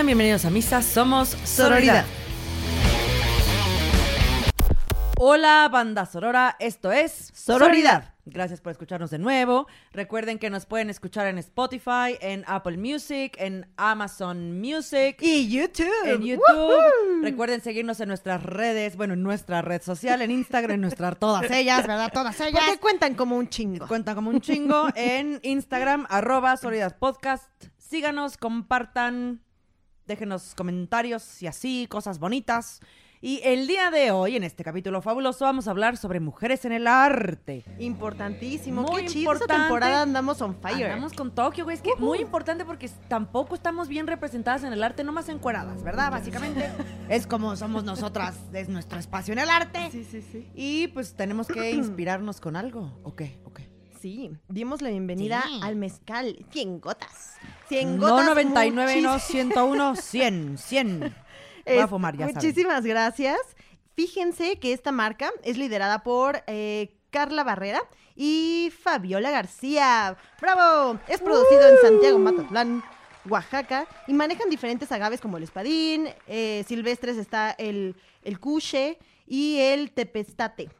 Sean bienvenidos a Misa, somos Sororidad. Sororidad. Hola, banda Sorora, esto es Sororidad. Gracias por escucharnos de nuevo. Recuerden que nos pueden escuchar en Spotify, en Apple Music, en Amazon Music. Y YouTube. en YouTube. Recuerden seguirnos en nuestras redes, bueno, en nuestra red social, en Instagram, en nuestras todas ellas, ¿verdad? Todas ellas. Porque cuentan como un chingo. Cuentan como un chingo en Instagram, arroba Sororidad Podcast. Síganos, compartan, déjenos comentarios y así, cosas bonitas. Y el día de hoy, en este capítulo fabuloso, vamos a hablar sobre mujeres en el arte. Importantísimo. Muy Qué chido. Esta temporada andamos on fire. Andamos con Tokio, güey. Es que muy importante porque tampoco estamos bien representadas en el arte, nomás encueradas, ¿verdad? Básicamente. es como somos nosotras, es nuestro espacio en el arte. Sí, sí, sí. Y pues tenemos que inspirarnos con algo. ¿O qué? ¿O qué? Sí, dimos la bienvenida Sí. al mezcal. 100 gotas. 100 No gotas. 99, no muchis- 101, 100, 100. Voy a fumar, ya saben. Muchísimas gracias. Fíjense que esta marca es liderada por eh, Carla Barrera y Fabiola García. ¡Bravo! Es producido en Santiago Matatlán, Oaxaca, y manejan diferentes agaves como el espadín, eh, silvestres está el, el cuche y el tepestate.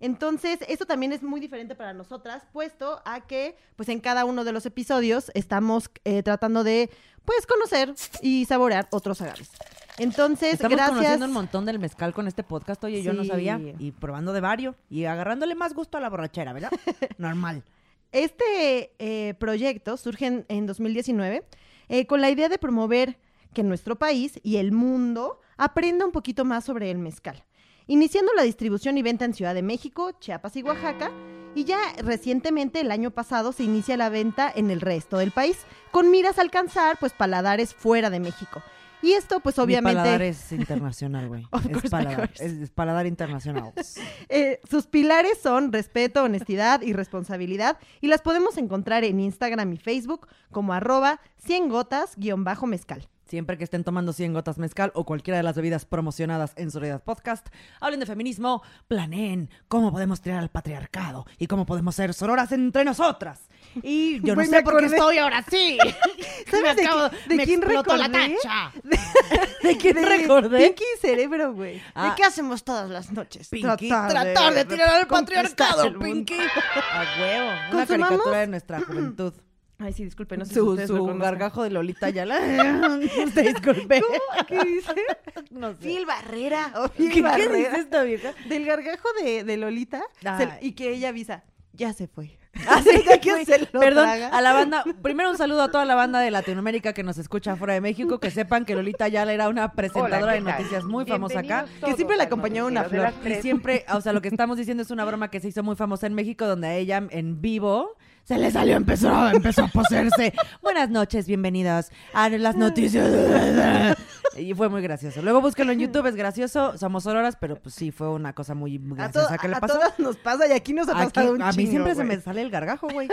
Entonces, esto también es muy diferente para nosotras, puesto a que, pues en cada uno de los episodios estamos eh, tratando de, pues, conocer y saborear otros agaves. Entonces, Estamos gracias. conociendo un montón del mezcal con este podcast, oye, yo no Sí. sabía. Y probando de varios y agarrándole más gusto a la borrachera, ¿verdad? Normal. Este eh, proyecto surge en, en 2019 eh, con la idea de promover que nuestro país y el mundo aprenda un poquito más sobre el mezcal, iniciando la distribución y venta en Ciudad de México, Chiapas y Oaxaca, y ya recientemente, el año pasado, se inicia la venta en el resto del país, con miras a alcanzar pues paladares fuera de México. Y esto pues obviamente... Mi paladar es internacional, güey. Es paladar, es paladar internacional. Eh, sus pilares son respeto, honestidad y responsabilidad y las podemos encontrar en Instagram y Facebook como arroba 100 gotas-mezcal. Siempre que estén tomando 100 gotas mezcal o cualquiera de las bebidas promocionadas en Soledad Podcast, hablen de feminismo, planeen cómo podemos tirar al patriarcado y cómo podemos ser sororas entre nosotras. Y yo no Güey, sé por qué acordé. estoy ahora sí. ¿Sabes de, acabo- qui- de me quién explotó la recordé? tacha. ¿De quién recordé? Pinky Cerebro, güey. Ah. ¿De qué hacemos todas las noches? Pinky, tratar, de, tirar al conquistar patriarcado, el mundo. Pinky. A huevo. Una ¿Consumamos? caricatura de nuestra juventud. Ay, sí, disculpe, no sé si su lo su gargajo de Lolita Yala. Usted disculpe. ¿Cómo? ¿Qué dice? No sé. Phil Barrera. o ¿Qué, Phil qué Barrera. dice esta vieja? Del gargajo de, de Lolita se- y que ella avisa, ya se fue. Ah, sí, Ya que se lo Perdón, traga. a la banda. Primero un saludo a toda la banda de Latinoamérica que nos escucha fuera de México. Que sepan que Lolita Ayala era una presentadora Hola, de noticias muy famosa acá. Que siempre le acompañaba una flor. Y siempre, o sea, lo que estamos diciendo es una broma que se hizo muy famosa en México, donde a ella en vivo se le salió, empezó, empezó a poseerse. Buenas noches, bienvenidos a las noticias. Y fue muy gracioso. Luego búsquenlo en YouTube, es gracioso. Somos horas, pero pues sí, fue una cosa muy A, graciosa que le a pasó. todas nos pasa y aquí nos ha Aquí- pasado un a mí chingo, siempre se me sale el gargajo, güey.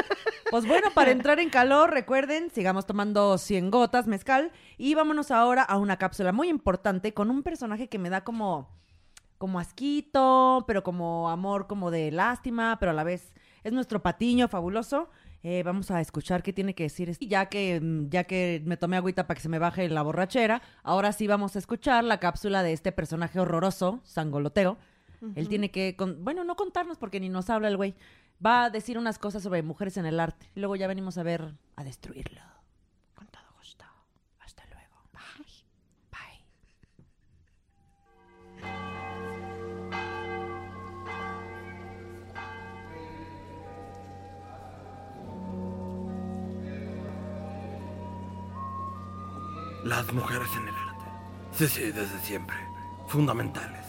Pues bueno, para entrar en calor, recuerden, sigamos tomando 100 gotas mezcal y vámonos ahora a una cápsula muy importante con un personaje que me da como como asquito, pero como amor, como de lástima, pero a la vez es nuestro patiño fabuloso. Eh, vamos a escuchar qué tiene que decir. este- Ya que, mm, ya que me tomé agüita para que se me baje la borrachera, ahora sí vamos a escuchar la cápsula de este personaje horroroso, Sangolotero. Él tiene que, con- bueno, no contarnos porque ni nos habla el güey. Va a decir unas cosas sobre mujeres en el arte. Y luego ya venimos a ver, a destruirlo. Las mujeres en el arte. Sí, sí, desde siempre. Fundamentales.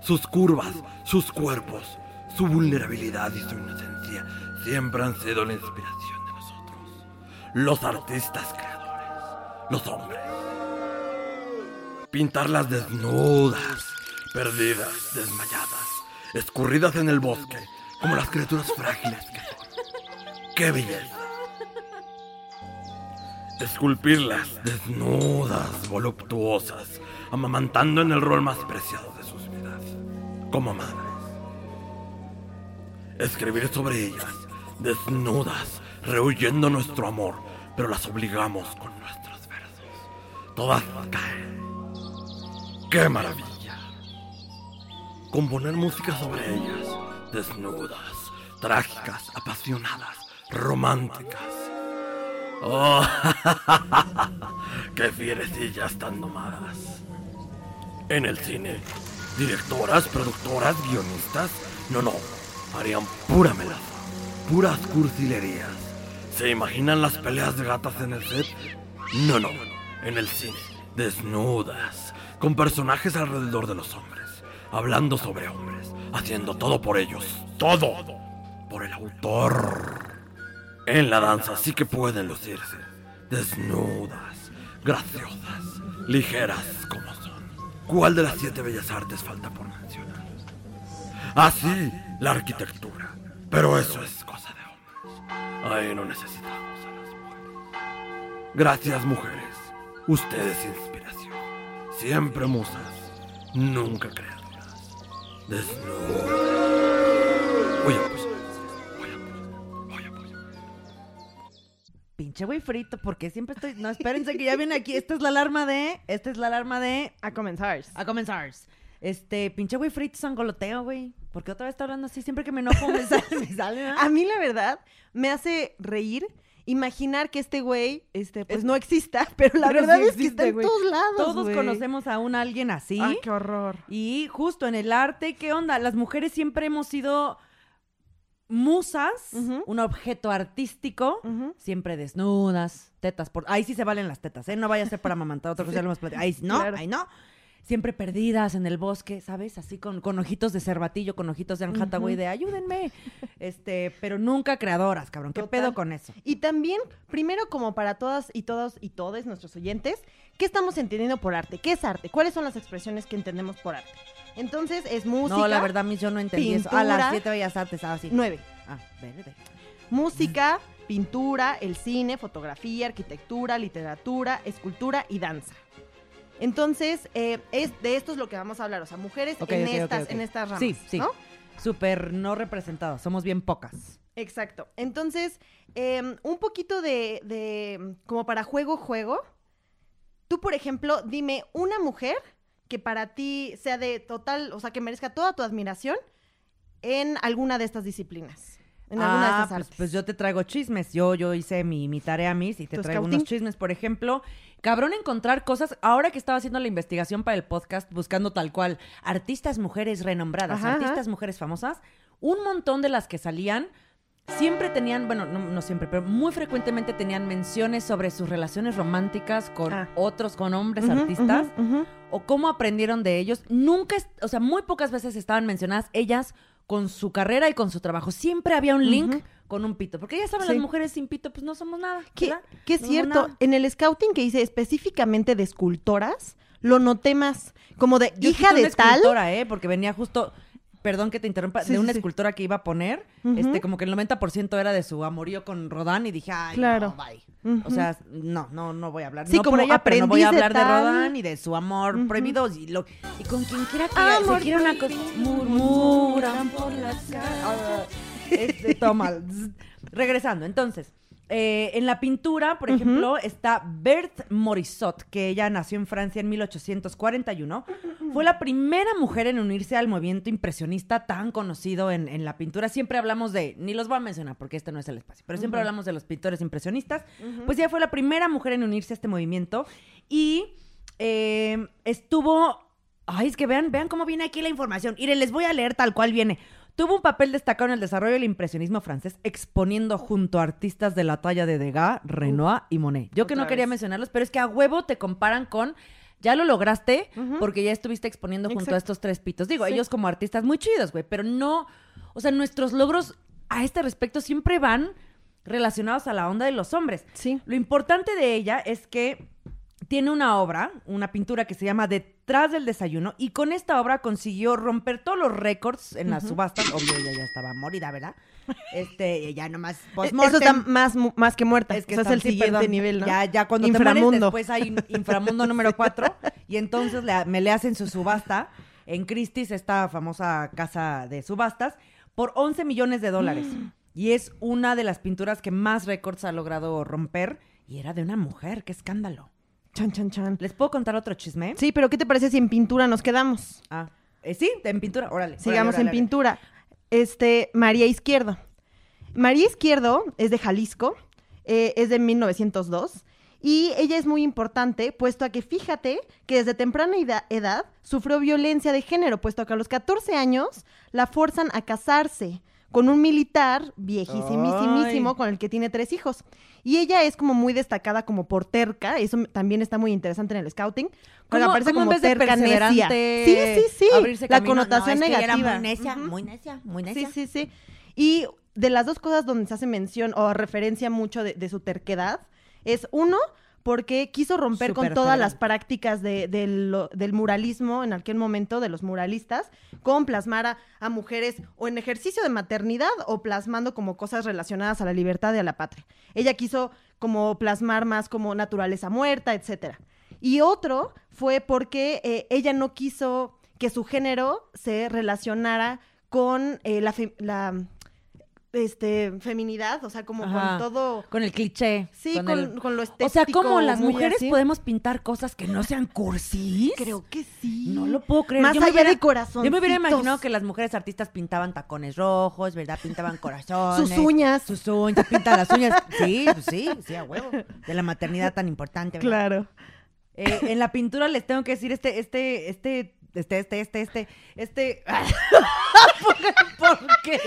Sus curvas, sus cuerpos, su vulnerabilidad y su inocencia siempre han sido la inspiración de nosotros. Los artistas creadores. Los hombres. Pintarlas desnudas, perdidas, desmayadas, escurridas en el bosque, como las criaturas frágiles que son. ¡Qué belleza! Esculpirlas desnudas, voluptuosas, amamantando en el rol más preciado de sus vidas, como madres. Escribir sobre ellas, desnudas, rehuyendo nuestro amor, pero las obligamos con nuestros versos. todas caen. ¡Qué maravilla! Componer música sobre ellas, desnudas, trágicas, apasionadas, románticas. ¡Oh! ¡Qué fierecillas tan domadas! En el cine, directoras, productoras, guionistas, no, no, harían pura melaza, puras cursilerías. ¿Se imaginan las peleas de gatas en el set? No, no, en el cine, desnudas, con personajes alrededor de los hombres, hablando sobre hombres, haciendo todo por ellos, todo, por el autor. En la danza sí que pueden lucirse, desnudas, graciosas, ligeras como son. ¿Cuál de las siete bellas artes falta por mencionar? Ah, sí, la arquitectura. Pero eso es cosa de hombres. Ahí no necesitamos a las mujeres. Gracias, mujeres. Ustedes inspiración. Siempre musas, nunca creadoras. Desnudas. Oye, pues. Pinche güey frito, porque siempre estoy. No, espérense que ya viene aquí. Esta es la alarma de. Esta es la alarma de. A comenzar. A comenzar. Este, pinche güey frito sangoloteo, güey. Porque otra vez está hablando así. Siempre que me enojo me sale, me sale. A mí, la verdad, me hace reír imaginar que este güey, este, pues no exista, pero la Pero verdad sí es que está en todos lados. Todos conocemos a un alguien así. Ay, qué horror. Y justo en el arte, ¿qué onda? Las mujeres siempre hemos sido musas, un objeto artístico, siempre desnudas, tetas por... Ahí sí se valen las tetas, ¿eh? No vaya a ser para amamantar, otra cosa ya lo hemos platicado. Ahí sí, no, Claro. ahí no. Siempre perdidas en el bosque, ¿sabes? Así con, con ojitos de cervatillo, con ojitos de Anne Hathaway de ayúdenme. Este, pero nunca creadoras, cabrón. ¿Qué Total. pedo con eso? Y también, primero, como para todas y todos y todos nuestros oyentes, ¿qué estamos entendiendo por arte? ¿Qué es arte? ¿Cuáles son las expresiones que entendemos por arte? Entonces, es música. no, la verdad, mis yo no entendí eso. A las pintura. siete bellas artes, ah, sí. Nueve. Ah, verde. Música, pintura, el cine, fotografía, arquitectura, literatura, escultura y danza. Entonces, eh, es, de esto es lo que vamos a hablar, o sea, mujeres en, estas, en estas ramas. Sí, sí. ¿no? Súper no representadas, somos bien pocas. Exacto. Entonces, eh, un poquito de, de, como para juego, juego. Tú, por ejemplo, dime una mujer que para ti sea de total, o sea, que merezca toda tu admiración en alguna de estas disciplinas. En alguna de Ah, estas pues, artes. pues yo te traigo chismes. Yo, yo hice mi, mi tarea, mis, y te ¿Tu traigo scouting? unos chismes. Por ejemplo, cabrón encontrar cosas. Ahora que estaba haciendo la investigación para el podcast, buscando tal cual artistas mujeres renombradas, Ajá, ajá. artistas mujeres famosas, un montón de las que salían siempre tenían, bueno, no, no siempre, pero muy frecuentemente tenían menciones sobre sus relaciones románticas con Ah. otros, con hombres artistas o cómo aprendieron de ellos. Nunca, o sea, muy pocas veces estaban mencionadas ellas con su carrera y con su trabajo. Siempre había un link con un pito. Porque ya saben, Sí. las mujeres sin pito, pues no somos nada. Que, es No cierto, en el scouting que hice específicamente de escultoras, lo noté más. Como de Yo hija de una tal. escultora, ¿eh? Porque venía justo, perdón que te interrumpa, Sí, de una sí. escultora que iba a poner, este, como que el 90% era de su amorío con Rodán y dije, ay, Claro. no, bye. O sea, no, no, no voy a hablar. Sí, no como por ella, pero no voy a de hablar de, tal. Rodán y de su amor prohibido y, lo, y con quien quiera que Amor se quiera una cosa. Murmuran por las calles. Este. Zzz. Regresando, entonces. Eh, en la pintura, por ejemplo, está Berthe Morisot, que ella nació en Francia en 1841. Fue la primera mujer en unirse al movimiento impresionista tan conocido en, en la pintura. Siempre hablamos de, ni los voy a mencionar porque este no es el espacio, pero siempre hablamos de los pintores impresionistas. Pues ella fue la primera mujer en unirse a este movimiento y eh, estuvo... Ay, es que vean, vean cómo viene aquí la información. Mire, les voy a leer tal cual viene. Tuvo un papel destacado en el desarrollo del impresionismo francés, exponiendo junto a artistas de la talla de Degas, Renoir y Monet. Yo que no quería vez. mencionarlos, pero es que a huevo te comparan con... Ya lo lograste porque ya estuviste exponiendo junto a estos tres pitos. Digo, Sí. ellos como artistas muy chidos, güey, pero no... O sea, nuestros logros a este respecto siempre van relacionados a la onda de los hombres. Sí. Lo importante de ella es que tiene una obra, una pintura que se llama Detrás del desayuno, y con esta obra consiguió romper todos los récords en las subastas. Obvio, ella ya estaba morida, ¿verdad? Este, ya nomás Eso post-mortem. está más, más que muerta. Es que o sea, es el sí, siguiente perdón. nivel, ¿no? Ya, ya cuando te mueres, Inframundo. después hay inframundo número 4 y entonces le- me le hacen su subasta en Christie's, esta famosa casa de subastas, por 11 millones de dólares. Y es una de las pinturas que más récords ha logrado romper y era de una mujer, qué escándalo. Chan, chan, chan. ¿Les puedo contar otro chisme? Sí, pero ¿qué te parece si en pintura nos quedamos? Ah, eh, sí, en pintura, órale. Sigamos órale, en pintura. Este, María Izquierdo. María Izquierdo es de Jalisco, eh, es de 1902. Y ella es muy importante, puesto a que fíjate que desde temprana eda- edad sufrió violencia de género, puesto que a los 14 años la forzan a casarse con un militar viejísimísimo con el que tiene tres hijos. Y ella es como muy destacada como por terca, eso también está muy interesante en el scouting. porque ¿Cómo- aparece en como de terca necia. Sí, sí, sí. abrirse La camino? No, connotación es que era negativa. muy necia, muy necia, muy Sí, necia. sí, sí. Y de las dos cosas donde se hace mención o referencia mucho de, de su terquedad, es uno, porque quiso romper con todas las prácticas de- del, lo- del muralismo en aquel momento, de los muralistas, con plasmar a, a mujeres o en ejercicio de maternidad o plasmando como cosas relacionadas a la libertad y a la patria. Ella quiso como plasmar más como naturaleza muerta, etcétera. Y otro fue porque eh, ella no quiso que su género se relacionara con eh, la, este, feminidad, o sea, como Ajá. con todo... Con el cliché. Sí, con, el- con lo estético. O sea, ¿cómo las mujeres así. podemos pintar cosas que no sean cursis? Creo que sí. No lo puedo creer. Más Yo allá hubiera- de corazón. Yo me hubiera imaginado que las mujeres artistas pintaban tacones rojos, ¿verdad? Pintaban corazones. Sus uñas. Sus uñas, pintan las uñas. Sí, pues sí, sí, a huevo. De la maternidad tan importante, ¿verdad? Claro. Eh, en la pintura les tengo que decir este, este, este, este, este, este, este, este. ¿Por qué?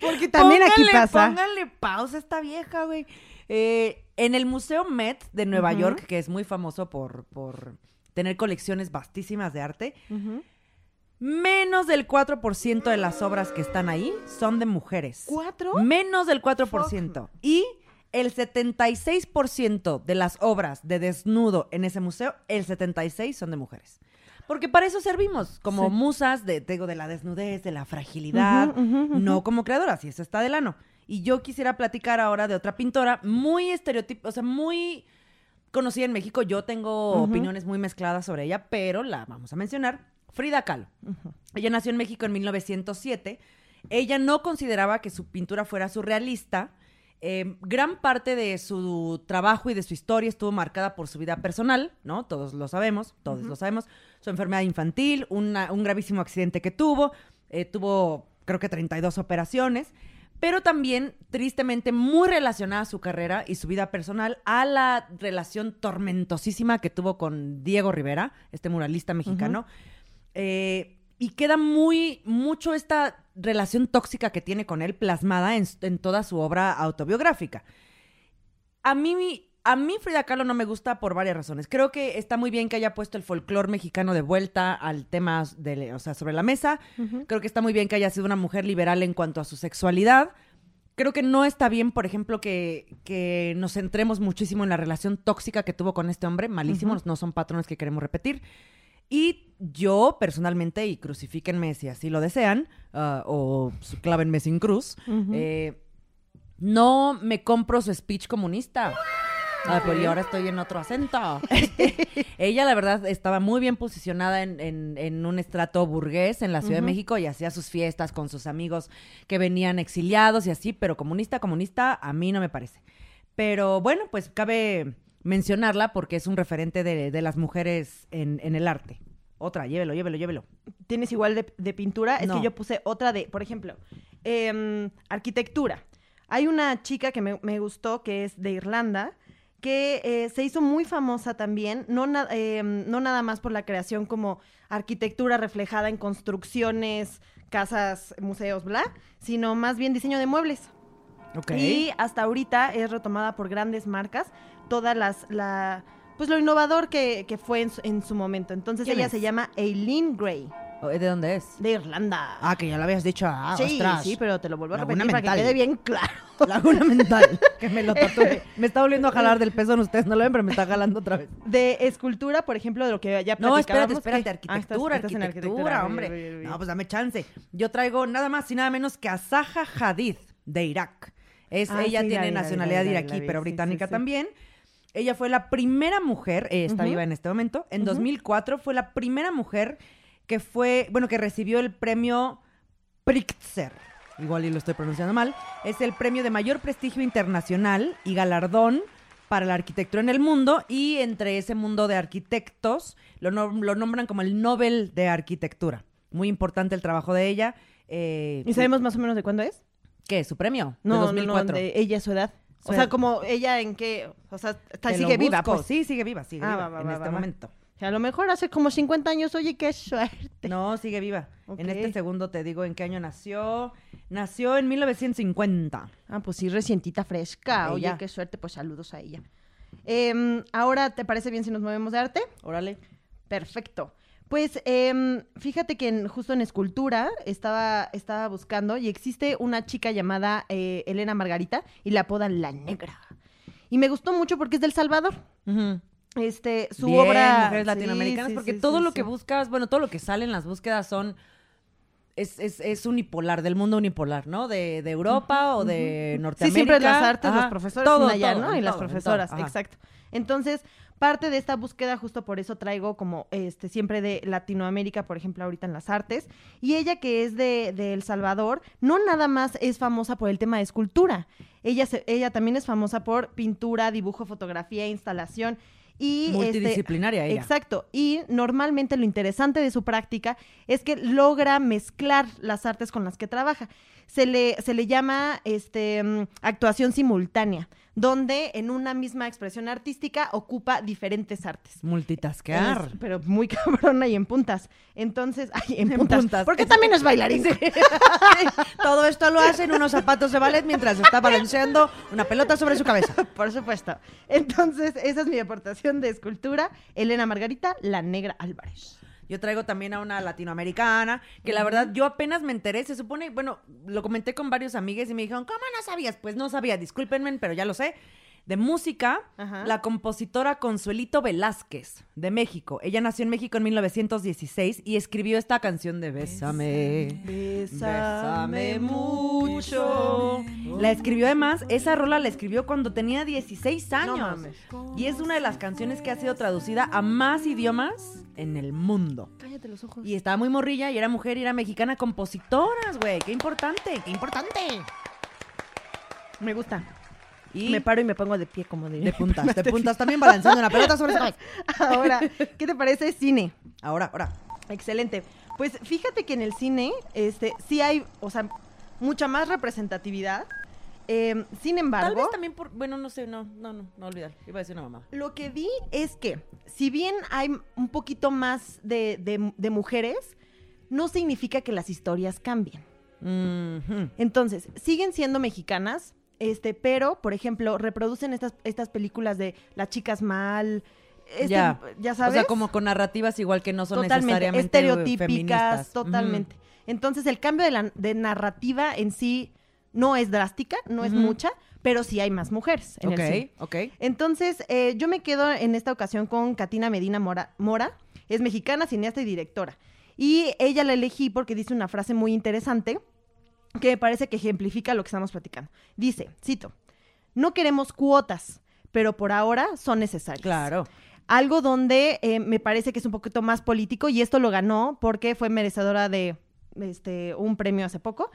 Porque también aquí pasa. Pónganle pausa a esta vieja, güey. Eh, en el Museo Met de Nueva. York, que es muy famoso por, por tener colecciones vastísimas de arte, menos del 4% de las obras que están ahí son de mujeres. ¿Cuatro? Menos del 4%. Y el 76% de las obras de desnudo en ese museo, el 76% son de mujeres. Porque para eso servimos, como Sí. musas de, digo, de la desnudez, de la fragilidad, no como creadoras, y eso está del ano. Y yo quisiera platicar ahora de otra pintora muy estereotipo, o sea, muy conocida en México. Yo tengo opiniones muy mezcladas sobre ella, pero la vamos a mencionar. Frida Kahlo. Ella nació en México en 1907. Ella no consideraba que su pintura fuera surrealista. Eh, gran parte de su trabajo y de su historia estuvo marcada por su vida personal, ¿no? Todos lo sabemos, todos lo sabemos. Su enfermedad infantil, una- un gravísimo accidente que tuvo, eh, tuvo creo que 32 operaciones, pero también tristemente muy relacionada su carrera y su vida personal a la relación tormentosísima que tuvo con Diego Rivera, este muralista mexicano. Eh, y queda muy, mucho esta relación tóxica que tiene con él plasmada en, en toda su obra autobiográfica. A mí, a mí Frida Kahlo no me gusta por varias razones. Creo que está muy bien que haya puesto el folclore mexicano de vuelta al tema de, o sea, sobre la mesa. Creo que está muy bien que haya sido una mujer liberal en cuanto a su sexualidad. Creo que no está bien, por ejemplo, que, que nos centremos muchísimo en la relación tóxica que tuvo con este hombre. Malísimos, no son patrones que queremos repetir. Y yo, personalmente, y crucifíquenme si así lo desean, ah, o clávenme sin cruz, eh, no me compro su speech comunista. Ay, pues y ahora estoy en otro acento. Ella, la verdad, estaba muy bien posicionada en, en- en un estrato burgués en la Ciudad de. México y hacía sus fiestas con sus amigos que venían exiliados y así, pero comunista, comunista, a mí no me parece. Pero bueno, pues cabe mencionarla porque es un referente de, de las mujeres en, en el arte. Otra, llévelo, llévelo, llévelo. ¿Tienes igual de, de pintura? Es No. que yo puse otra de, por ejemplo, em, arquitectura. Hay una chica que me, me gustó que es de Irlanda, que eh, se hizo muy famosa también, no, na- em, no nada más por la creación como arquitectura reflejada en construcciones, casas, museos, bla, sino más bien diseño de muebles. Y hasta ahorita es retomada por grandes marcas, todas las, la, pues lo innovador que, que fue en su, en su momento. Entonces ¿Quién ella es? se llama Eileen Gray, ¿De dónde es? de Irlanda. Ah, que ya lo habías dicho. Ah, sí, ostras. sí, pero te lo vuelvo a repetir para que mental. quede bien claro. Laguna mental. Que me lo tatué. Me está volviendo a jalar del pezón. Ustedes no lo ven, pero me está jalando otra vez. De escultura, por ejemplo, de lo que ya No, espérate, platicábamos, espérate. ¿qué? Ah, Arquitectura, estás- estás en arquitectura, hombre. No, pues dame chance. Yo traigo nada más y nada menos que a Zaha Hadid de Irak. Es, Ah, sí, tiene la nacionalidad la vi, la iraquí, pero británica sí, también. Ella fue la primera mujer, eh, está viva en este momento, en Ujú. 2004 fue la primera mujer que fue, bueno, que recibió el premio Pritzker. Igual y lo estoy pronunciando mal. Es el premio de mayor prestigio internacional y galardón para la arquitectura en el mundo y entre ese mundo de arquitectos lo, nom- lo nombran como el Nobel de Arquitectura. Muy importante el trabajo de ella. eh, ¿Y sabemos más o menos de cuándo es? ¿Qué? ¿Su premio? No, de no, 2004. no, de ella, su edad. Su O sea, edad. como ella en qué, o sea, está, sigue viva, pues. Sí, sigue viva, sigue Ah, viva va, va, en va, este momento. O sea, a lo mejor hace como 50 años, oye, qué suerte. No, sigue viva. En este segundo te digo en qué año nació. Nació en 1950. Ah, pues sí, recientita fresca. Oye, qué suerte, pues saludos a ella. Em, ahora, ¿te parece bien si nos movemos de arte? Órale. Perfecto. Pues em, fíjate que en- justo en escultura estaba, estaba buscando y existe una chica llamada eh, Elena Margarita y la apodan La Negra. Y me gustó mucho porque es del Salvador. Ujú. Este, su Bien, obra. mujeres Sí, latinoamericanas, sí, porque sí, todo sí, lo que sí. buscas, bueno, todo lo que sale en las búsquedas son es, es, es unipolar, del mundo unipolar, ¿no? De, de Europa o de Sí, Norteamérica. siempre las artes, los Ajá. profesores Todo, allá, todo, ¿no? Y las profesoras, exacto. Entonces, parte de esta búsqueda, justo por eso traigo como este siempre de Latinoamérica, por ejemplo, ahorita en las artes. Y ella que es de, de El Salvador, no nada más es famosa por el tema de escultura. Ella, se- ella también es famosa por pintura, dibujo, fotografía, instalación. Y este, Multidisciplinaria ella. Exacto. Y normalmente lo interesante de su práctica es que logra mezclar las artes con las que trabaja. Se le, se le llama este, mm, actuación simultánea, donde en una misma expresión artística ocupa diferentes artes. Multitasquear. Es- pero muy cabrona y en puntas. Entonces, ay, en, En puntas. puntas. Porque Es- también es bailarín. Todo esto lo hace en unos zapatos de ballet mientras está balanceando una pelota sobre su cabeza. Por supuesto. Entonces, esa es mi aportación de escultura. Elena Margarita, la negra Álvarez. Yo traigo también a una latinoamericana, que la verdad yo apenas me enteré, se supone, bueno, lo comenté con varios amigues y me dijeron, ¿cómo no sabías? Pues no sabía, discúlpenme, pero ya lo sé. De música, Ajá. la compositora Consuelito Velázquez, de México. Ella nació en México en 1916 y escribió esta canción de Bésame. Bésame mucho. La escribió además, esa rola la escribió cuando tenía 16 años. y es una de las canciones que ha sido traducida a más idiomas en el mundo. Cállate los ojos. Y estaba muy morrilla y era mujer y era mexicana compositoras, güey. Qué importante, qué importante. Me gusta. Y Me paro y me pongo de pie, como de de puntas, de puntas también balanceando una pelota sobre cabeza. Ahora, ¿qué te parece cine? Ahora, ahora. Excelente. Pues fíjate que en el cine, este, sí hay, o sea, mucha más representatividad. Eh, sin Tal embargo, vez también por. Bueno, no sé, no, no, no, no olvidar. Iba a decir una mamá. lo que vi es que, si bien hay un poquito más de, de- de mujeres, no significa que las historias cambien. Entonces, siguen siendo mexicanas, este, pero, por ejemplo, reproducen estas, estas películas de las chicas mal, este, Ya. ya O sabes. sea, como con narrativas igual que no son totalmente necesariamente estereotípicas, feministas. totalmente. Entonces, el cambio de, la, de narrativa en sí no es drástica, no es mucha, pero sí hay más mujeres en Ujú. el cine. Ok, ok. Entonces, eh, yo me quedo en esta ocasión con Katina Medina Mora, Mora. Es mexicana, cineasta y directora. Y ella la elegí porque dice una frase muy interesante que me parece que ejemplifica lo que estamos platicando. Dice, cito, no queremos cuotas, pero por ahora son necesarias. Claro. Algo donde eh, me parece que es un poquito más político y esto lo ganó porque fue merecedora de este, un premio hace poco.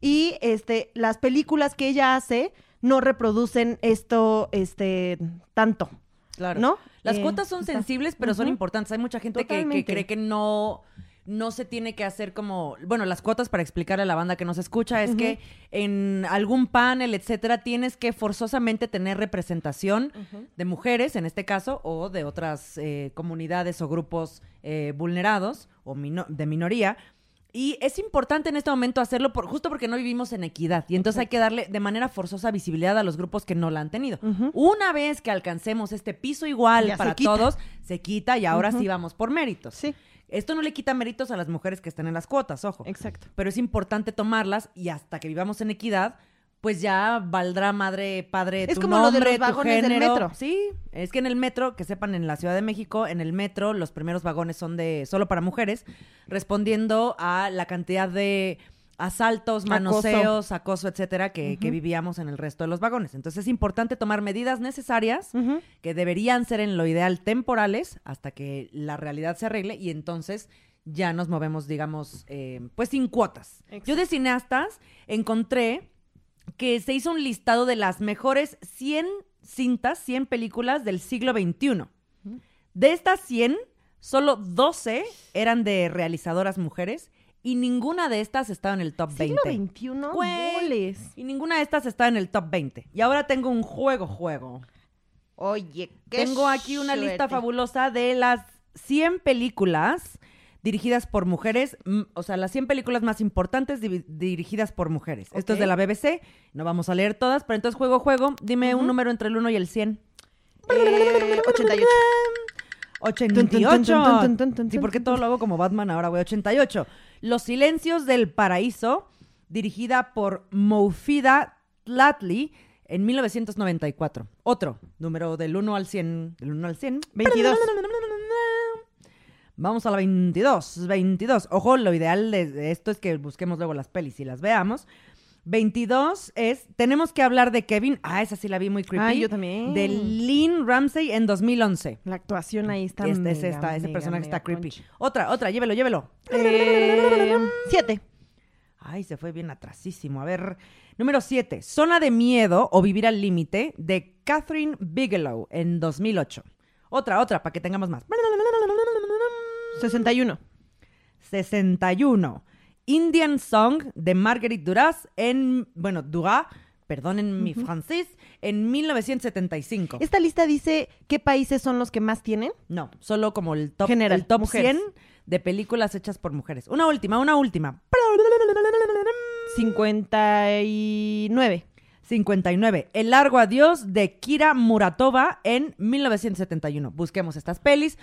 Y este, las películas que ella hace no reproducen esto este, tanto, Claro. ¿no? Las Eh, cuotas son está- sensibles, pero son importantes. Hay mucha gente que, cree que no, no se tiene que hacer como. Bueno, las cuotas para explicarle a la banda que nos escucha es que en algún panel, etcétera, tienes que forzosamente tener representación de mujeres, en este caso, o de otras eh, comunidades o grupos eh, vulnerados o mino- de minoría. Y es importante en este momento hacerlo por, justo porque no vivimos en equidad. Y entonces hay que darle de manera forzosa visibilidad a los grupos que no la han tenido. Una vez que alcancemos este piso igual Ya para todos, se quita y ahora sí vamos por méritos. Sí, Esto no le quita méritos a las mujeres que están en las cuotas, ojo. exacto. Pero es importante tomarlas y hasta que vivamos en equidad, pues ya valdrá madre, padre, Es tu como lo de nombre, los tu vagones del metro. Sí, es que en el metro, que sepan, en la Ciudad de México, en el metro, los primeros vagones son de solo para mujeres, respondiendo a la cantidad de asaltos, manoseos, acoso, etcétera, que, que vivíamos en el resto de los vagones. Entonces es importante tomar medidas necesarias que deberían ser en lo ideal temporales hasta que la realidad se arregle y entonces ya nos movemos, digamos, eh, pues sin cuotas. Yo de cineastas encontré que se hizo un listado de las mejores 100 cintas, 100 películas del siglo XXI. De estas 100, solo 12 eran de realizadoras mujeres y ninguna de estas estaba en el top 20. Siglo XXI. Y ninguna de estas está en el top 20. Y ahora tengo un juego, juego. Oye, qué Tengo aquí una lista suerte. fabulosa de las 100 películas dirigidas por mujeres, o sea, las 100 películas más importantes divi- dirigidas por mujeres. Esto es de la BBC, no vamos a leer todas, pero entonces juego, juego, dime un número entre el 1 y el 100. Eh, 88. 88. Tun, tun, tun, tun, tun, Sí, porque tun, todo lo hago como Batman ahora, güey. 88. Los silencios del paraíso, dirigida por Moufida Tlatley en 1994. Otro, número del 1 al 100. Del 1 al 100. 22. Vamos a la 22. 22. Ojo, lo ideal de esto es que busquemos luego las pelis y las veamos. 22 es, tenemos que hablar de Kevin. Ah, esa sí la vi muy creepy. Ah, yo también. De Lynn Ramsey en 2011. La actuación ahí está Este es mega, esta, ese mega, personaje mega está creepy. Otra, otra, llévelo, llévelo. Eh, siete. Ay, se fue bien atrasísimo. A ver, número 7. Zona de miedo o vivir al límite de Catherine Bigelow en 2008. Otra, otra, para que tengamos más. 61. 61. Indian Song de Marguerite Duras en, bueno, Duras, perdonen mi francés, en 1975. Esta lista dice qué países son los que más tienen. No, solo como el top, General, el top mujeres. 100 de películas hechas por mujeres. Una última, una última. 59. 59. El largo adiós de Kira Muratova en 1971. Busquemos estas pelis,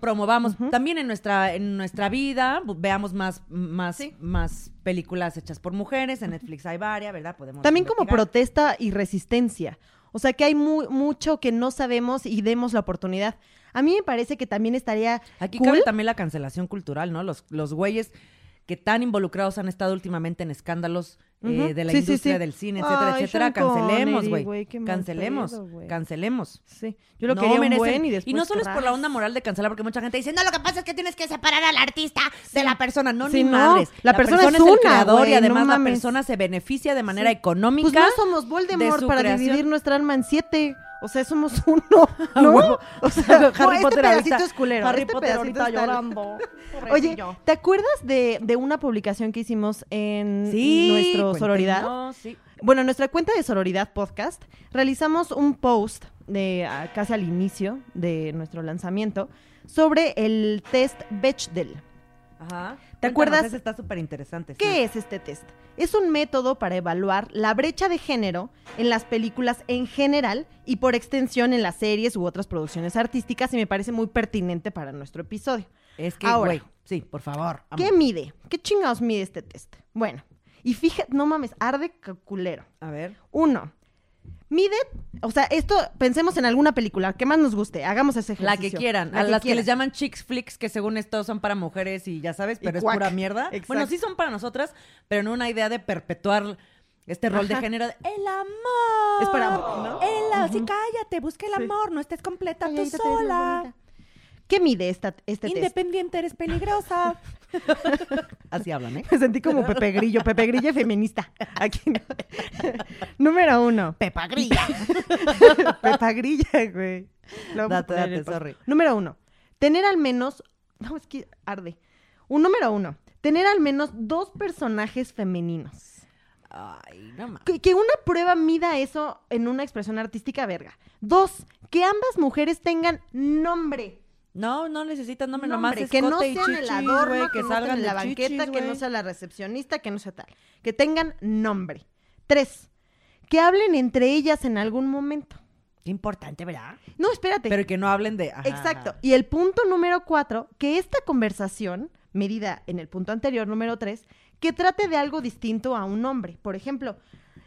promovamos también en nuestra en nuestra vida, veamos más más más películas hechas por mujeres, en Netflix hay varias, ¿verdad? Podemos También como protesta y resistencia. O sea que hay mu- mucho que no sabemos y demos la oportunidad. A mí me parece que también estaría Aquí cool. cabe también la cancelación cultural, ¿no? Los los güeyes que tan involucrados han estado últimamente en escándalos eh, de la Sí, industria sí. del cine, etcétera, Ay, etcétera. Sean Cancelemos, güey. Cancelemos, pedo, güey. cancelemos. Sí. Yo lo No quería un merecen. buen y después no solo es por la onda moral de cancelar, porque mucha gente dice, no, lo que pasa es que tienes que separar al artista de la persona. No, ni no. madres. La persona es el una, creador y además no la persona se beneficia de manera económica. Pues no somos de Voldemort para creación. dividir nuestra alma en siete. O sea, somos uno, A ¿no? O sea, no, Harry este Potter pedacito ahorita- es culero. Harry este Potter pedacito ahorita está- llorando. Oye, ¿te acuerdas de, de una publicación que hicimos en sí, nuestro sororidad? cuéntenos, sí. Bueno, en nuestra cuenta de Sororidad Podcast realizamos un post de ah, casi al inicio de nuestro lanzamiento sobre el test Bechdel. Ajá. ¿Te Cuéntanos, acuerdas? está súper interesante. ¿Qué es este test? Es un método para evaluar la brecha de género en las películas en general y por extensión en las series u otras producciones artísticas y me parece muy pertinente para nuestro episodio. Es que, Ahora. güey, sí, por favor. ¿Qué mide? ¿Qué chingados mide este test? Bueno, y fíjate, no mames, arde culero. A ver. Uno, mide, o sea, esto, pensemos en alguna película que más nos guste, hagamos ese La ejercicio. que quieran. La a las que les llaman chicks flicks, que según esto son para mujeres y ya sabes, Y pero es cuac. pura mierda. Exacto. Bueno, sí son para nosotras, pero en una idea de perpetuar este rol de género de el amor. Es para, ¿no? El amor. Sí, cállate, busca el Sí. amor, no estés completa tú sola. ¿Qué mide esta, este test? Independiente, eres peligrosa. Así hablan, ¿eh? Me sentí como Pepe Grillo, Pepe Grillo feminista. Aquí. Número uno. Pepa Grilla. Pepa Grilla, güey. Lo Date, date, sorry. Número uno. Tener al menos. No, es que arde. Un número uno. Tener al menos dos personajes femeninos. Ay, no mames. Que, que una prueba mida eso en una expresión artística, verga. Dos, que ambas mujeres tengan nombre. No, no necesitas nombre, nomás Nombre, que no sean el adorno, que, no salgan en la banqueta, chichis, que no sea la recepcionista, que no sea tal. Que tengan nombre. Tres, que hablen entre ellas en algún momento. Qué importante, ¿verdad? No, espérate. Pero que no hablen de... ajá, Exacto. ajá. Y el punto número cuatro, que esta conversación, medida en el punto anterior, número tres, que trate de algo distinto a un hombre. Por ejemplo,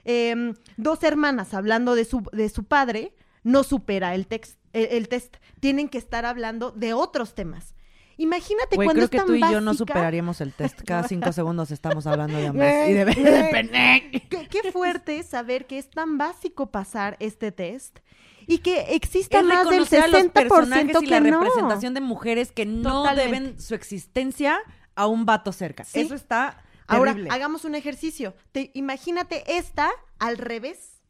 em, dos hermanas hablando de su, de su padre no supera el, text, el, el test. Tienen que estar hablando de otros temas. Imagínate Güey, cuando creo es que tan tú y yo no básica- superaríamos el test. Cada cinco segundos estamos hablando de hombres. Güey, y de, de. Qué, qué fuerte saber que es tan básico pasar este test y que exista Es más del reconocer a los 60% personajes y que la no. representación de mujeres que no Totalmente. deben su existencia a un vato cerca. Sí. Eso está Ahora, terrible. hagamos un ejercicio. Te, imagínate esta al revés.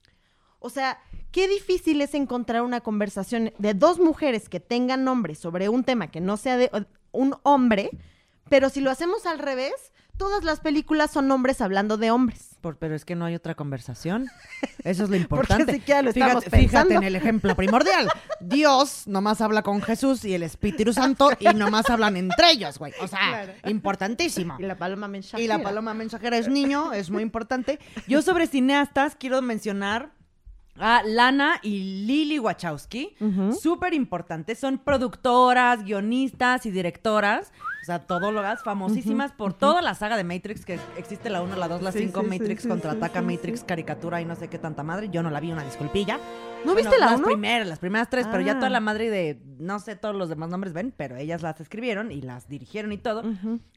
O sea, qué difícil es encontrar una conversación de dos mujeres que tengan nombres sobre un tema que no sea de un hombre, pero si lo hacemos al revés, todas las películas son hombres hablando de hombres. Por- pero es que no hay otra conversación. Eso es lo Porque importante. siquiera lo estamos fíjate, fíjate pensando. en el ejemplo primordial. Dios nomás habla con Jesús y el Espíritu Santo y nomás hablan entre ellos, güey. O sea, Claro. importantísimo. Y la paloma mensajera. Y la paloma mensajera es niño, es muy importante. Yo sobre cineastas quiero mencionar a Lana y Lily Wachowski. Ujú. Súper importantes. Son productoras, guionistas y directoras. O sea, todólogas famosísimas por toda la saga de Matrix, que existe la 1, la 2, la Sí, 5, sí, sí, Matrix sí, contraataca, Matrix caricatura y no sé qué tanta madre. Yo no la vi, una disculpilla. ¿No Bueno, viste la Las uno? primeras, las primeras tres, pero ya Ah. toda la madre de, no sé todos los demás nombres ven, pero ellas las escribieron y las dirigieron y todo.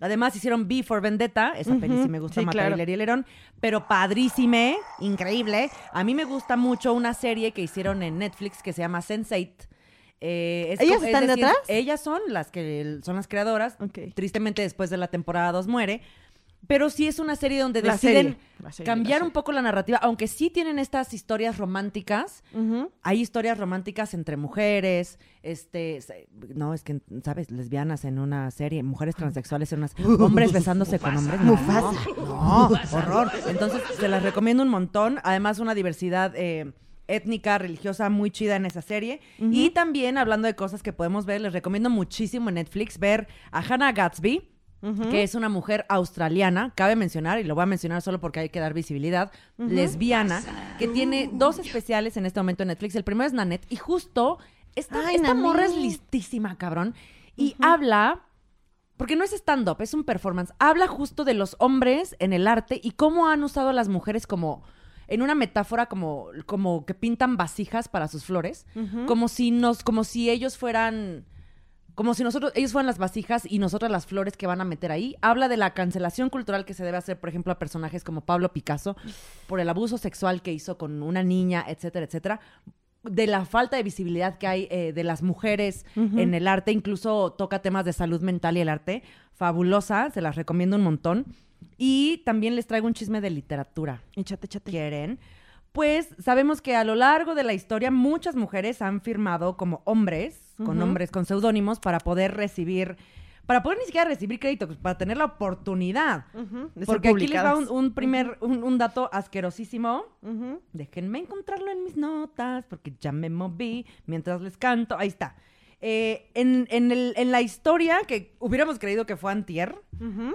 Además hicieron B for Vendetta, esa peli sí me gusta, Matar claro. Y Lerón, pero padrísime, increíble. A mí me gusta mucho una serie que hicieron en Netflix que se llama Sense8. Eh, es ¿Ellas es están de detrás? Ellas son las que son las creadoras. Tristemente después de la temporada 2 muere. Pero sí es una serie donde La deciden serie, la serie, cambiar un poco la narrativa, aunque sí tienen estas historias románticas. Hay historias románticas entre mujeres, este, no, es que, ¿sabes? Lesbianas en una serie, mujeres transexuales en unas, hombres besándose con hombres. No, Mufasa. No, horror. Entonces, se las recomiendo un montón. Además, una diversidad eh, étnica, religiosa muy chida en esa serie. Y también, hablando de cosas que podemos ver, les recomiendo muchísimo en Netflix ver a Hannah Gatsby, que es una mujer australiana, cabe mencionar, y lo voy a mencionar solo porque hay que dar visibilidad, lesbiana, que tiene dos especiales en este momento en Netflix. El primero es Nanette, y justo esta, Ay, esta morra es listísima, cabrón, y habla... Porque no es stand-up, es un performance. Habla justo de los hombres en el arte y cómo han usado a las mujeres como en una metáfora como, como que pintan vasijas para sus flores, como si nos, como si ellos fueran, como si nosotros, ellos fueran las vasijas y nosotras las flores que van a meter ahí. Habla de la cancelación cultural que se debe hacer, por ejemplo, a personajes como Pablo Picasso por el abuso sexual que hizo con una niña, etcétera, etcétera. De la falta de visibilidad que hay eh, de las mujeres en el arte, incluso toca temas de salud mental y el arte. Fabulosa, se las recomiendo un montón. Y también les traigo un chisme de literatura. Échate, échate. ¿Quieren? Pues sabemos que a lo largo de la historia muchas mujeres han firmado como hombres, con Ujú. nombres, con seudónimos, para poder recibir, para poder ni siquiera recibir crédito, para tener la oportunidad. Ujú, de ser Porque aquí les va un, un primer, un, un dato asquerosísimo. Ujú. Déjenme encontrarlo en mis notas, porque ya me moví mientras les canto. Ahí está. Eh, en, en el- en la historia que hubiéramos creído que fue antier,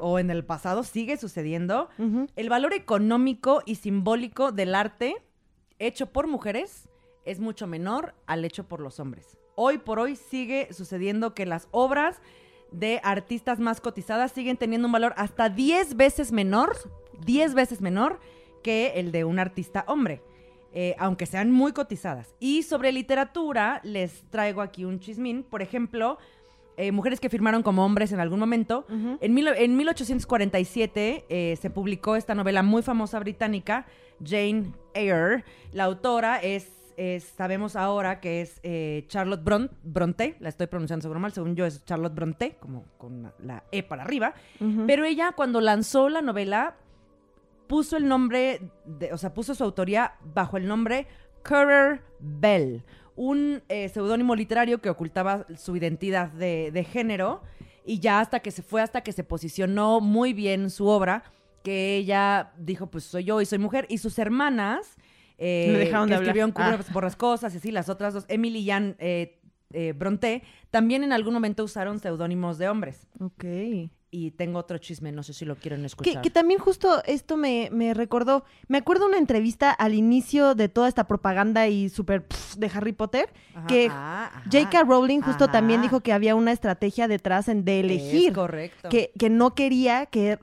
o en el pasado, sigue sucediendo. El valor económico y simbólico del arte hecho por mujeres es mucho menor al hecho por los hombres. Hoy por hoy sigue sucediendo que las obras de artistas más cotizadas siguen teniendo un valor hasta 10 veces menor, 10 veces menor que el de un artista hombre, eh, aunque sean muy cotizadas. Y sobre literatura, les traigo aquí un chismín. Por ejemplo, eh, mujeres que firmaron como hombres en algún momento. Ujú. En, mil- en 1847 eh, se publicó esta novela muy famosa británica, Jane Eyre. La autora es, es- sabemos ahora que es eh, Charlotte Bron- Bronte, la estoy pronunciando seguro mal, según yo es Charlotte Bronte, como con la E para arriba. Pero ella cuando lanzó la novela puso el nombre, de- o sea, puso su autoría bajo el nombre Currer Bell, un eh, seudónimo literario que ocultaba su identidad de, de género y ya hasta que se fue, hasta que se posicionó muy bien su obra, que ella dijo, pues soy yo y soy mujer, y sus hermanas, eh, Le dejaron que de escribieron Ah. Borrascosas y así, las otras dos, Emily y Anne eh, eh, Bronte, también en algún momento usaron seudónimos de hombres. Ok. Y tengo otro chisme, no sé si lo quieren escuchar. que también justo esto me, me recordó, me acuerdo una entrevista al inicio de toda esta propaganda y súper de Harry Potter, Ajá, que ah. J.K. Rowling justo Ajá. también dijo que había una estrategia detrás en- de Es elegir, correcto. que, que no quería que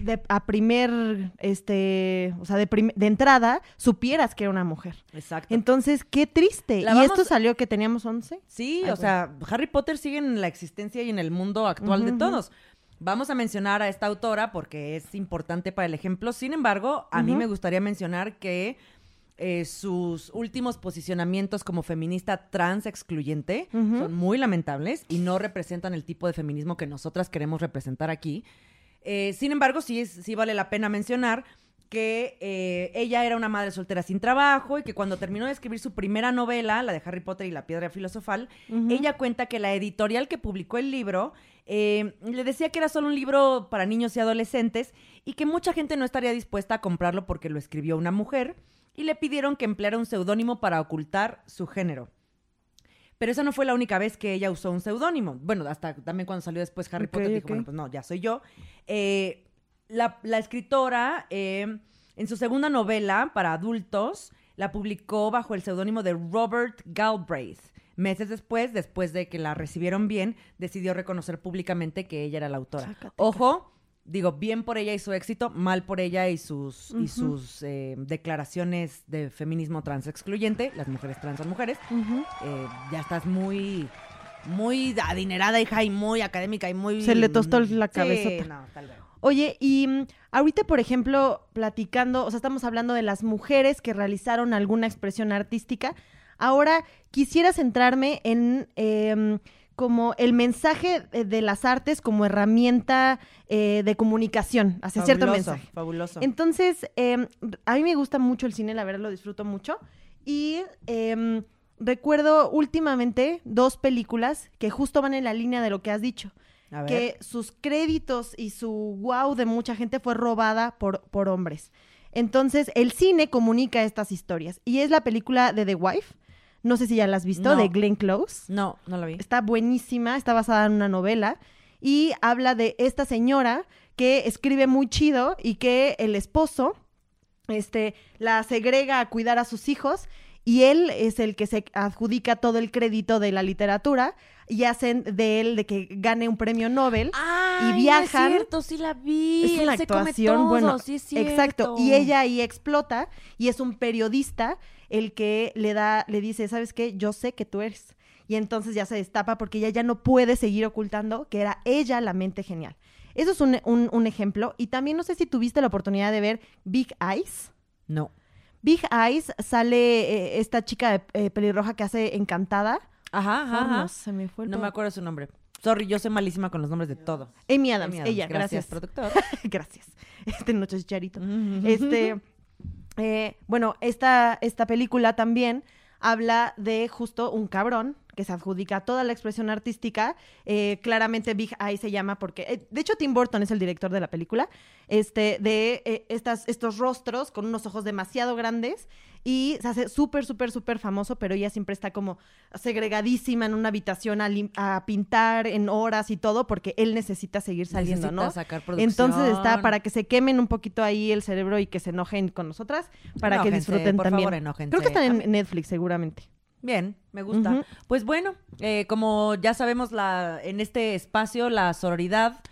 de, a primer, este, o sea, de, prim- de entrada supieras que era una mujer. Exacto. Entonces, qué triste. La y vamos- esto salió que teníamos 11. sí, Ay, o sea, Harry Potter sigue en la existencia y en el mundo actual de todos. Vamos a mencionar a esta autora porque es importante para el ejemplo. Sin embargo, a mí me gustaría mencionar que eh, sus últimos posicionamientos como feminista trans excluyente son muy lamentables y no representan el tipo de feminismo que nosotras queremos representar aquí. Eh, sin embargo, sí, es- sí vale la pena mencionar que eh, ella era una madre soltera sin trabajo y que cuando terminó de escribir su primera novela, la de Harry Potter y la piedra filosofal, ella cuenta que la editorial que publicó el libro eh, le decía que era solo un libro para niños y adolescentes y que mucha gente no estaría dispuesta a comprarlo porque lo escribió una mujer y le pidieron que empleara un seudónimo para ocultar su género. Pero esa no fue la única vez que ella usó un seudónimo. Bueno, hasta también cuando salió después Harry Potter dijo, bueno, pues no, ya soy yo. Eh, la, la escritora, eh, en su segunda novela para adultos, la publicó bajo el seudónimo de Robert Galbraith. Meses después, después de que la recibieron bien, decidió reconocer públicamente que ella era la autora. Ojo, digo, bien por ella y su éxito, mal por ella y sus, y sus eh, declaraciones de feminismo trans excluyente. Las mujeres trans son mujeres. Eh, ya estás muy, muy adinerada, hija, y muy académica y muy... Se le tostó la Sí, cabezota. no, tal vez. Oye, y mm, ahorita, por ejemplo, platicando, o sea, estamos hablando de las mujeres que realizaron alguna expresión artística. Ahora quisiera centrarme en em, como el mensaje de, las artes como herramienta eh, de comunicación hacia cierto Fabuloso, mensaje. Fabuloso. Entonces, em, a mí me gusta mucho el cine, la verdad lo disfruto mucho. Y em, recuerdo últimamente dos películas que justo van en la línea de lo que has dicho. Que sus créditos y su wow de mucha gente fue robada por, por hombres. Entonces, el cine comunica estas historias. Y es la película de The Wife. No sé si ya la has visto, No. de Glenn Close. No, no la vi. Está buenísima, está basada en una novela. Y habla de esta señora que escribe muy chido y que el esposo este, la segrega a cuidar a sus hijos y él es el que se adjudica todo el crédito de la literatura y hacen de él de que gane un premio Nobel. Ay, y viajan. Es cierto, sí la vi. Es una Él se come actuación, todo, bueno, sí es cierto. exacto. Y ella ahí explota y es un periodista el que le da, le dice, ¿sabes qué? Yo sé que tú eres. Y entonces ya se destapa porque ella ya no puede seguir ocultando que era ella la mente genial. Eso es un, un- un ejemplo. Y también no sé si tuviste la oportunidad de ver Big Eyes. No. Big Eyes sale eh, esta chica de, eh, pelirroja que hace Encantada. Ajá, ajá. Fornos, se me fue el No me acuerdo su nombre. Sorry, yo soy malísima con los nombres de todo. Amy Adams, Amy Adams, ella, gracias. productor. gracias. Este noche chicharito. Este, eh, bueno, esta, esta película también habla de justo un cabrón que se adjudica toda la expresión artística. Eh, claramente Big Eye se llama porque, eh, de hecho Tim Burton es el director de la película, este, de eh, estas, estos rostros con unos ojos demasiado grandes y se hace súper, súper, súper famoso, pero ella siempre está como segregadísima en una habitación a, pintar en horas y todo porque él necesita seguir saliendo, Necesita ¿no? sacar producción. Entonces está para que se quemen un poquito ahí el cerebro y que se enojen con nosotras, para que disfruten por también. favor, enójense. Creo que están en Netflix seguramente. Bien, me gusta. Pues bueno, eh, como ya sabemos, la, en este espacio la sororidad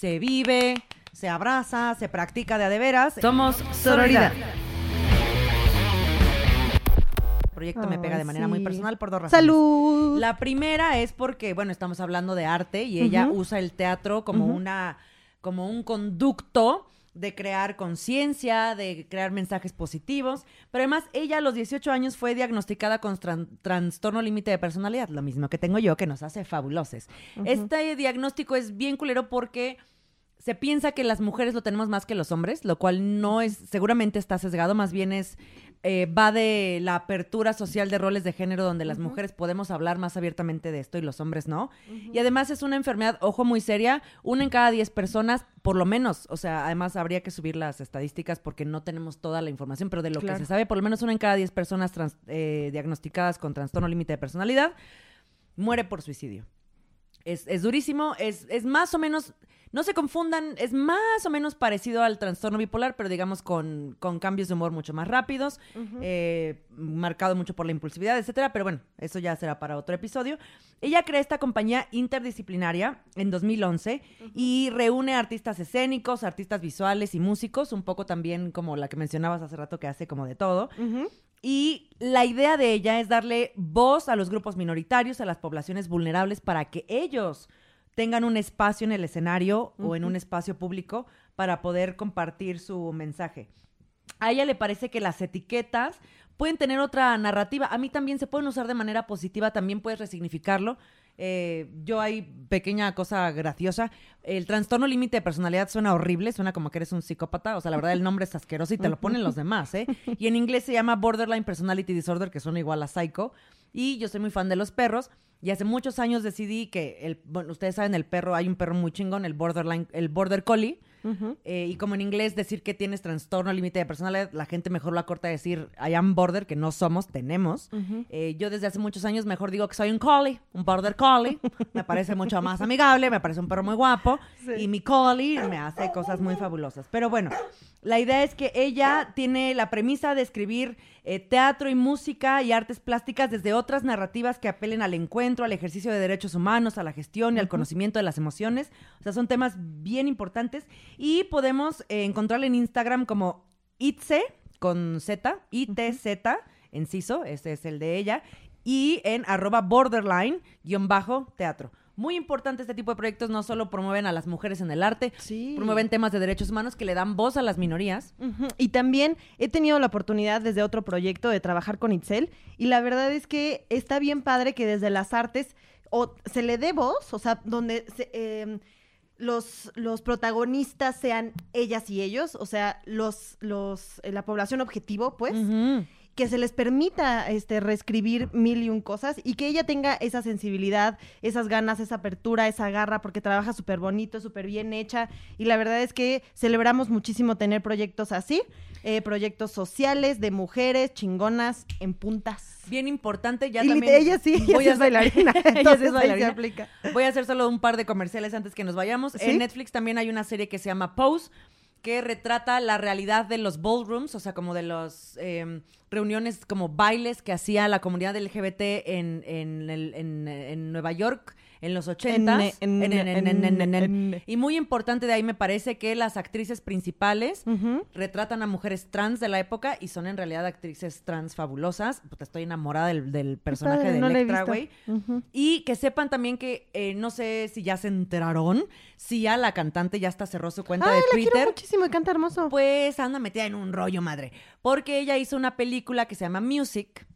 se vive, se abraza, se practica de a de veras. Somos Sororidad. Proyecto me pega de manera muy personal por dos razones. ¡Salud! La primera es porque, bueno, estamos hablando de arte y ella usa el teatro como una, como un conducto de crear conciencia, de crear mensajes positivos. Pero además, ella a los 18 años fue diagnosticada con tran- trastorno límite de personalidad, lo mismo que tengo yo, que nos hace fabuloses. Este diagnóstico es bien culero porque se piensa que las mujeres lo tenemos más que los hombres, lo cual no es, seguramente está sesgado, más bien es, eh, va de la apertura social de roles de género donde las mujeres podemos hablar más abiertamente de esto y los hombres no. Y además es una enfermedad, ojo, muy seria, una en cada diez personas, por lo menos, o sea, además habría que subir las estadísticas porque no tenemos toda la información, pero de lo Claro. que se sabe, por lo menos una en cada diez personas trans- eh, diagnosticadas con trastorno límite de personalidad muere por suicidio. Es, es durísimo, es, es más o menos, no se confundan, es más o menos parecido al trastorno bipolar, pero digamos con, con cambios de humor mucho más rápidos, eh, marcado mucho por la impulsividad, etcétera, pero bueno, eso ya será para otro episodio. Ella crea esta compañía interdisciplinaria en 2011 y reúne artistas escénicos, artistas visuales y músicos, un poco también como la que mencionabas hace rato que hace como de todo. Y la idea de ella es darle voz a los grupos minoritarios, a las poblaciones vulnerables, para que ellos tengan un espacio en el escenario o en un espacio público para poder compartir su mensaje. A ella le parece que las etiquetas pueden tener otra narrativa. A mí también se pueden usar de manera positiva, también puedes resignificarlo. Eh, yo hay pequeña cosa graciosa. El trastorno límite de personalidad suena horrible, suena como que eres un psicópata. O sea, la verdad el nombre es asqueroso y te lo ponen los demás, ¿eh? Y en inglés se llama Borderline Personality Disorder, que suena igual a psycho. Y yo soy muy fan de los perros. Y hace muchos años decidí que, el, bueno, ustedes saben, el perro, hay un perro muy chingón, el borderline, el border collie. Eh, y como en inglés decir que tienes trastorno límite de personalidad, la gente mejor lo acorta a decir I am border, que no somos, tenemos. Eh, yo desde hace muchos años mejor digo que soy un collie, un border collie. me parece mucho más amigable, me parece un perro muy guapo. Y mi collie me hace cosas muy fabulosas. Pero bueno, la idea es que ella tiene la premisa de escribir eh, teatro y música y artes plásticas desde otras narrativas que apelen al encuentro, al ejercicio de derechos humanos, a la gestión y al conocimiento de las emociones. O sea, son temas bien importantes y podemos eh, encontrarla en Instagram como Itze con Z, I-T-Z, enciso, ese es el de ella, y en arroba borderline guion bajo teatro. Muy importante este tipo de proyectos, no solo promueven a las mujeres en el arte, Sí. promueven temas de derechos humanos que le dan voz a las minorías. Y también he tenido la oportunidad desde otro proyecto de trabajar con Itzel y la verdad es que está bien padre que desde las artes o se le dé voz, o sea, donde se, eh, los, los protagonistas sean ellas y ellos, o sea, los, los, eh, la población objetivo, pues, que se les permita este, reescribir mil y un cosas y que ella tenga esa sensibilidad, esas ganas, esa apertura, esa garra, porque trabaja súper bonito, súper bien hecha. Y la verdad es que celebramos muchísimo tener proyectos así, eh, proyectos sociales de mujeres chingonas en puntas. Bien importante, ya y también. ella sí, ella voy sí a es hacer- bailarina. ella es entonces se bailarina. aplica. Voy a hacer solo un par de comerciales antes que nos vayamos. ¿Sí? En Netflix también hay una serie que se llama Pose, que retrata la realidad de los ballrooms, o sea, como de las reuniones, como bailes que hacía la comunidad LGBT en, en, en- en Nueva York en los 80 En- en- en- en- Y muy importante de ahí me parece que las actrices principales Ujú. retratan a mujeres trans de la época y son en realidad actrices trans fabulosas. Puta, estoy enamorada del, del personaje padre, de no Electra, güey. Ujú. Y que sepan también que, eh, no sé si ya se enteraron, si ya la cantante ya hasta cerró su cuenta Ay, de la quiero Twitter. muchísimo y canta hermoso. Pues anda metida en un rollo, madre. Porque ella hizo una película que se llama Music,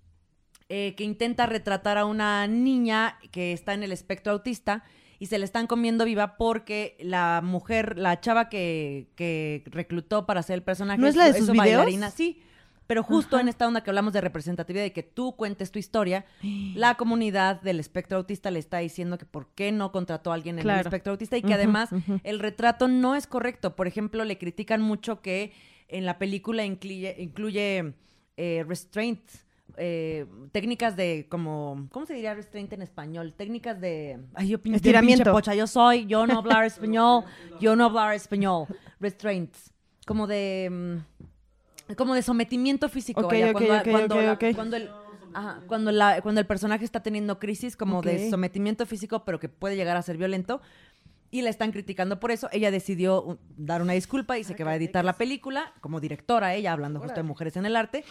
eh, que intenta retratar a una niña que está en el espectro autista y se le están comiendo viva porque la mujer, la chava que, que reclutó para hacer el personaje ¿No es la de sus su videos? bailarina. Sí, pero justo Ajá. en esta onda que hablamos de representatividad y que tú cuentes tu historia, la comunidad del espectro autista le está diciendo que por qué no contrató a alguien en el espectro autista y que además el retrato no es correcto. Por ejemplo, le critican mucho que en la película incluye, incluye eh, restraint, eh, técnicas de como, ¿cómo se diría restraint en español? Técnicas de... Ay, yo pin- Estiramiento. pinche pocha, yo soy, yo no hablar español, yo no hablar español. Restraints, como de... mm, como de sometimiento físico. Ok, vaya, ok, cuando, cuando la- cuando el... ajá, cuando, la, cuando el personaje está teniendo crisis como de sometimiento físico, pero que puede llegar a ser violento, y la están criticando por eso. Ella decidió uh, dar una disculpa y dice que va a editar la película como directora, ella hablando justo de mujeres en el arte.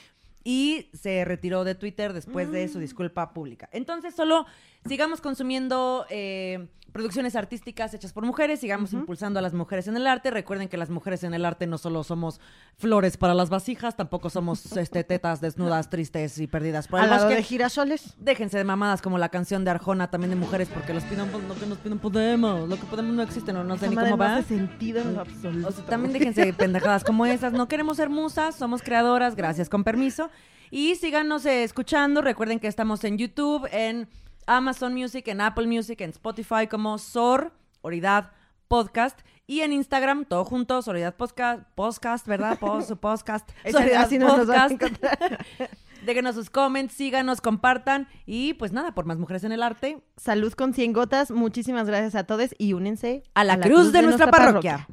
Y se retiró de Twitter después de Mm. su disculpa pública. Entonces, solo sigamos consumiendo eh, producciones artísticas hechas por mujeres, sigamos impulsando a las mujeres en el arte. Recuerden que las mujeres en el arte no solo somos flores para las vasijas, tampoco somos este, tetas desnudas, tristes y perdidas por el Al lado bosque. de girasoles. Déjense de mamadas como la canción de Arjona, también de mujeres, porque los piden, lo que nos piden podemos, lo que podemos no existe, no, no sé Esa ni cómo no va. hace sentido en lo absoluto. O sea, también déjense de pendejadas como esas. No queremos ser musas, somos creadoras, gracias, con permiso. Y síganos eh, escuchando. Recuerden que estamos en YouTube, en Amazon Music, en Apple Music, en Spotify como Sor, Oridad Podcast. Y en Instagram, todo junto, Soridad Podcast, podcast ¿verdad? Pos- su podcast. Soledad así a Podcast. Déjenos sus comments, síganos, compartan. Y pues nada, por más mujeres en el arte, Salud con 100 gotas. Muchísimas gracias a todos y únense a la, cruz, de, nuestra, parroquia.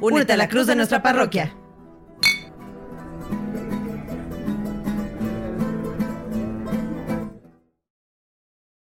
Únete a la cruz de nuestra parroquia.